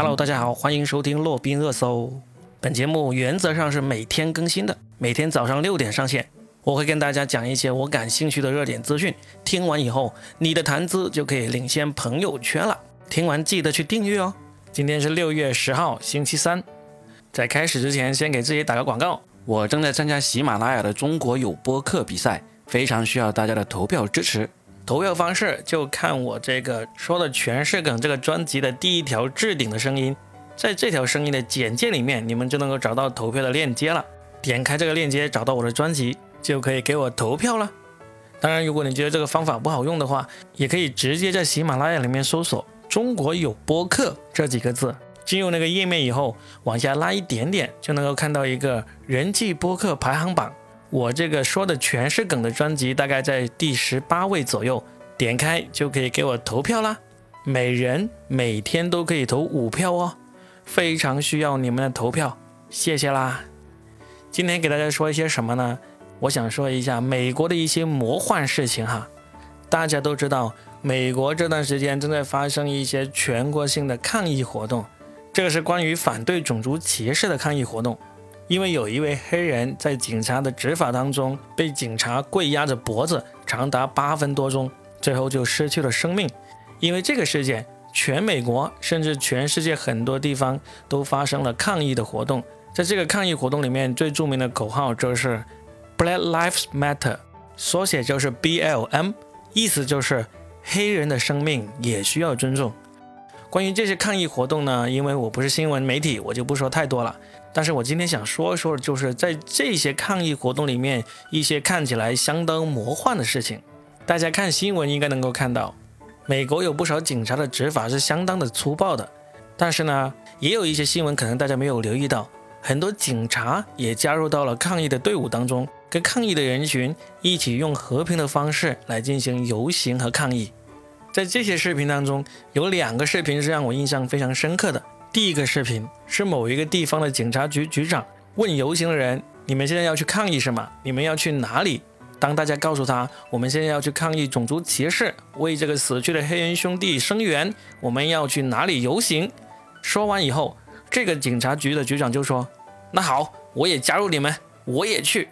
Hello，大家好，欢迎收听洛宾热搜。本节目原则上是每天更新的，每天早上六点上线。我会跟大家讲一些我感兴趣的热点资讯，听完以后，你的谈资就可以领先朋友圈了。听完记得去订阅哦。今天是六月十号，星期三。在开始之前，先给自己打个广告。我正在参加喜马拉雅的中国有播客比赛，非常需要大家的投票支持。投票方式就看我这个说的全是梗这个专辑的第一条置顶的声音，在这条声音的简介里面，你们就能够找到投票的链接了。点开这个链接，找到我的专辑，就可以给我投票了。当然，如果你觉得这个方法不好用的话，也可以直接在喜马拉雅里面搜索“中国有播客”这几个字，进入那个页面以后，往下拉一点点，就能够看到一个人气播客排行榜。我这个说的全是梗的专辑，大概在第十八位左右，点开就可以给我投票啦。每人每天都可以投五票哦，非常需要你们的投票，谢谢啦。今天给大家说一些什么呢？我想说一下美国的一些魔幻事情哈。大家都知道，美国这段时间正在发生一些全国性的抗议活动，这个是关于反对种族歧视的抗议活动。因为有一位黑人在警察的执法当中被警察跪压着脖子长达八分多钟，最后就失去了生命。因为这个事件，全美国甚至全世界很多地方都发生了抗议的活动。在这个抗议活动里面，最著名的口号就是 “Black Lives Matter”，缩写就是 BLM，意思就是黑人的生命也需要尊重。关于这些抗议活动呢，因为我不是新闻媒体，我就不说太多了。但是我今天想说一说，就是在这些抗议活动里面，一些看起来相当魔幻的事情。大家看新闻应该能够看到，美国有不少警察的执法是相当的粗暴的。但是呢，也有一些新闻可能大家没有留意到，很多警察也加入到了抗议的队伍当中，跟抗议的人群一起用和平的方式来进行游行和抗议。在这些视频当中，有两个视频是让我印象非常深刻的。第一个视频是某一个地方的警察局局长问游行的人：“你们现在要去抗议什么？你们要去哪里？”当大家告诉他：“我们现在要去抗议种族歧视，为这个死去的黑人兄弟声援，我们要去哪里游行？”说完以后，这个警察局的局长就说：“那好，我也加入你们，我也去。”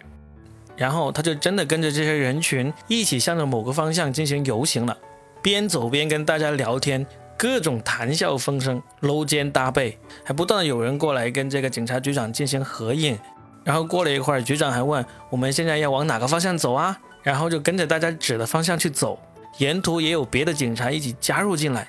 然后他就真的跟着这些人群一起向着某个方向进行游行了，边走边跟大家聊天。各种谈笑风生，搂肩搭背，还不断的有人过来跟这个警察局长进行合影。然后过了一会儿，局长还问我们现在要往哪个方向走啊？然后就跟着大家指的方向去走。沿途也有别的警察一起加入进来。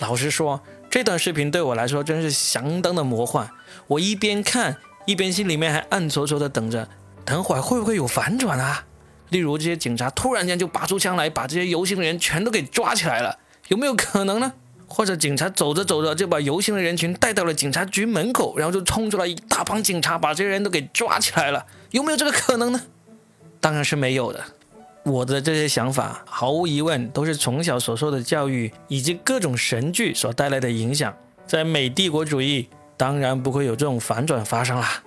老实说，这段视频对我来说真是相当的魔幻。我一边看，一边心里面还暗搓搓的等着，等会儿会不会有反转啊？例如这些警察突然间就拔出枪来，把这些游行的人全都给抓起来了。有没有可能呢？或者警察走着走着就把游行的人群带到了警察局门口，然后就冲出来一大帮警察，把这些人都给抓起来了？有没有这个可能呢？当然是没有的。我的这些想法，毫无疑问都是从小所受的教育以及各种神剧所带来的影响。在美帝国主义，当然不会有这种反转发生啦。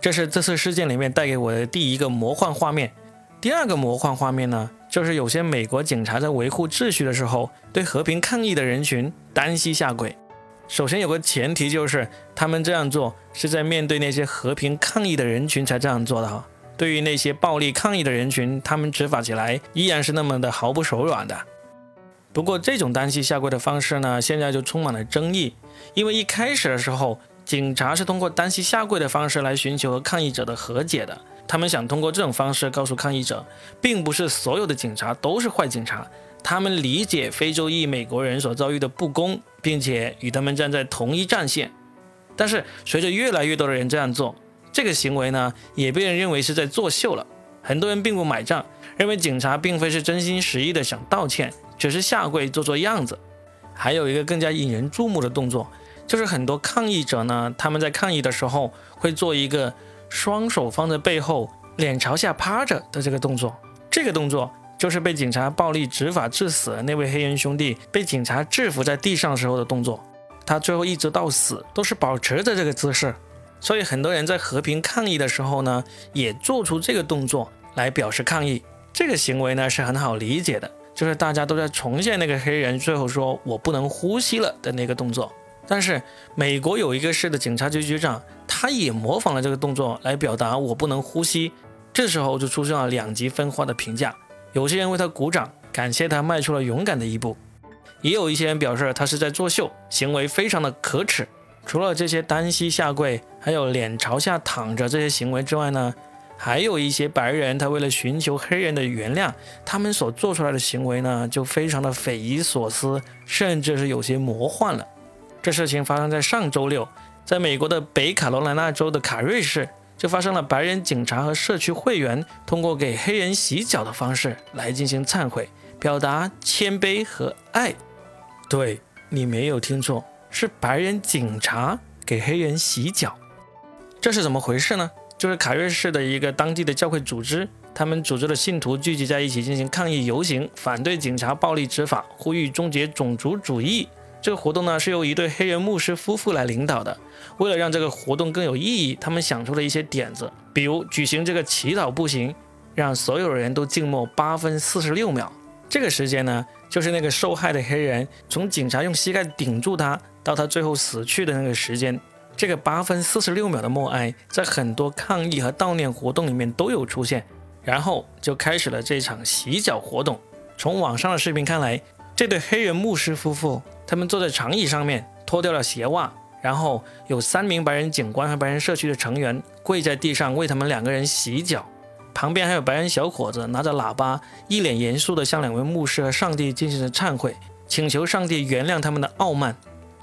这是这次事件里面带给我的第一个魔幻画面。第二个魔幻画面呢？就是有些美国警察在维护秩序的时候，对和平抗议的人群单膝下跪。首先有个前提，就是他们这样做是在面对那些和平抗议的人群才这样做的哈。对于那些暴力抗议的人群，他们执法起来依然是那么的毫不手软的。不过这种单膝下跪的方式呢，现在就充满了争议，因为一开始的时候，警察是通过单膝下跪的方式来寻求和抗议者的和解的。他们想通过这种方式告诉抗议者，并不是所有的警察都是坏警察。他们理解非洲裔美国人所遭遇的不公，并且与他们站在同一战线。但是，随着越来越多的人这样做，这个行为呢，也被人认为是在作秀了。很多人并不买账，认为警察并非是真心实意的想道歉，只是下跪做做样子。还有一个更加引人注目的动作，就是很多抗议者呢，他们在抗议的时候会做一个。双手放在背后，脸朝下趴着的这个动作，这个动作就是被警察暴力执法致死的那位黑人兄弟被警察制服在地上时候的动作。他最后一直到死都是保持着这个姿势。所以很多人在和平抗议的时候呢，也做出这个动作来表示抗议。这个行为呢是很好理解的，就是大家都在重现那个黑人最后说我不能呼吸了的那个动作。但是美国有一个市的警察局局长，他也模仿了这个动作来表达我不能呼吸。这时候就出现了两极分化的评价，有些人为他鼓掌，感谢他迈出了勇敢的一步；也有一些人表示他是在作秀，行为非常的可耻。除了这些单膝下跪，还有脸朝下躺着这些行为之外呢，还有一些白人他为了寻求黑人的原谅，他们所做出来的行为呢，就非常的匪夷所思，甚至是有些魔幻了。这事情发生在上周六，在美国的北卡罗来纳州的卡瑞市，就发生了白人警察和社区会员通过给黑人洗脚的方式来进行忏悔，表达谦卑和爱。对你没有听错，是白人警察给黑人洗脚。这是怎么回事呢？就是卡瑞市的一个当地的教会组织，他们组织的信徒聚集在一起进行抗议游行，反对警察暴力执法，呼吁终结种族主义。这个活动呢是由一对黑人牧师夫妇来领导的。为了让这个活动更有意义，他们想出了一些点子，比如举行这个祈祷步行，让所有人都静默八分四十六秒。这个时间呢，就是那个受害的黑人从警察用膝盖顶住他到他最后死去的那个时间。这个八分四十六秒的默哀，在很多抗议和悼念活动里面都有出现。然后就开始了这场洗脚活动。从网上的视频看来，这对黑人牧师夫妇。他们坐在长椅上面，脱掉了鞋袜，然后有三名白人警官和白人社区的成员跪在地上为他们两个人洗脚，旁边还有白人小伙子拿着喇叭，一脸严肃地向两位牧师和上帝进行着忏悔，请求上帝原谅他们的傲慢。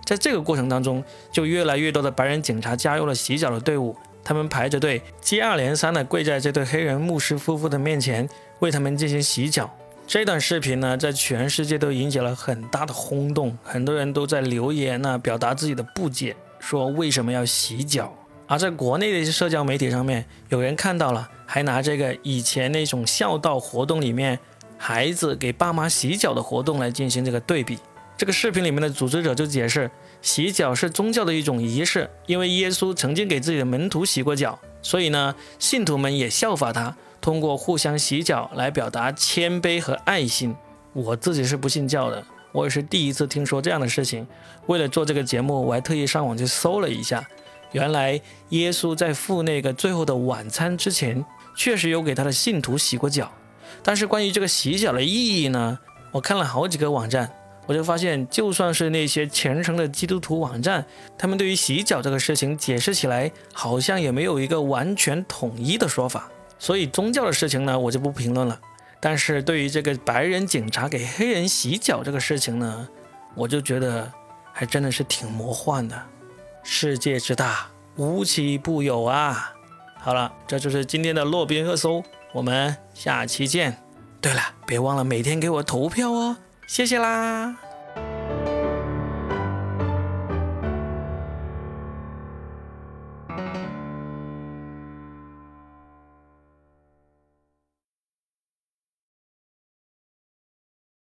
在这个过程当中，就越来越多的白人警察加入了洗脚的队伍，他们排着队，接二连三地跪在这对黑人牧师夫妇的面前，为他们进行洗脚。这段视频呢，在全世界都引起了很大的轰动，很多人都在留言呢，表达自己的不解，说为什么要洗脚？而在国内的一些社交媒体上面，有人看到了，还拿这个以前那种孝道活动里面孩子给爸妈洗脚的活动来进行这个对比。这个视频里面的组织者就解释，洗脚是宗教的一种仪式，因为耶稣曾经给自己的门徒洗过脚，所以呢，信徒们也效法他。通过互相洗脚来表达谦卑和爱心。我自己是不信教的，我也是第一次听说这样的事情。为了做这个节目，我还特意上网去搜了一下，原来耶稣在赴那个最后的晚餐之前，确实有给他的信徒洗过脚。但是关于这个洗脚的意义呢，我看了好几个网站，我就发现，就算是那些虔诚的基督徒网站，他们对于洗脚这个事情解释起来，好像也没有一个完全统一的说法。所以宗教的事情呢，我就不评论了。但是对于这个白人警察给黑人洗脚这个事情呢，我就觉得还真的是挺魔幻的。世界之大，无奇不有啊！好了，这就是今天的洛宾热搜，我们下期见。对了，别忘了每天给我投票哦，谢谢啦！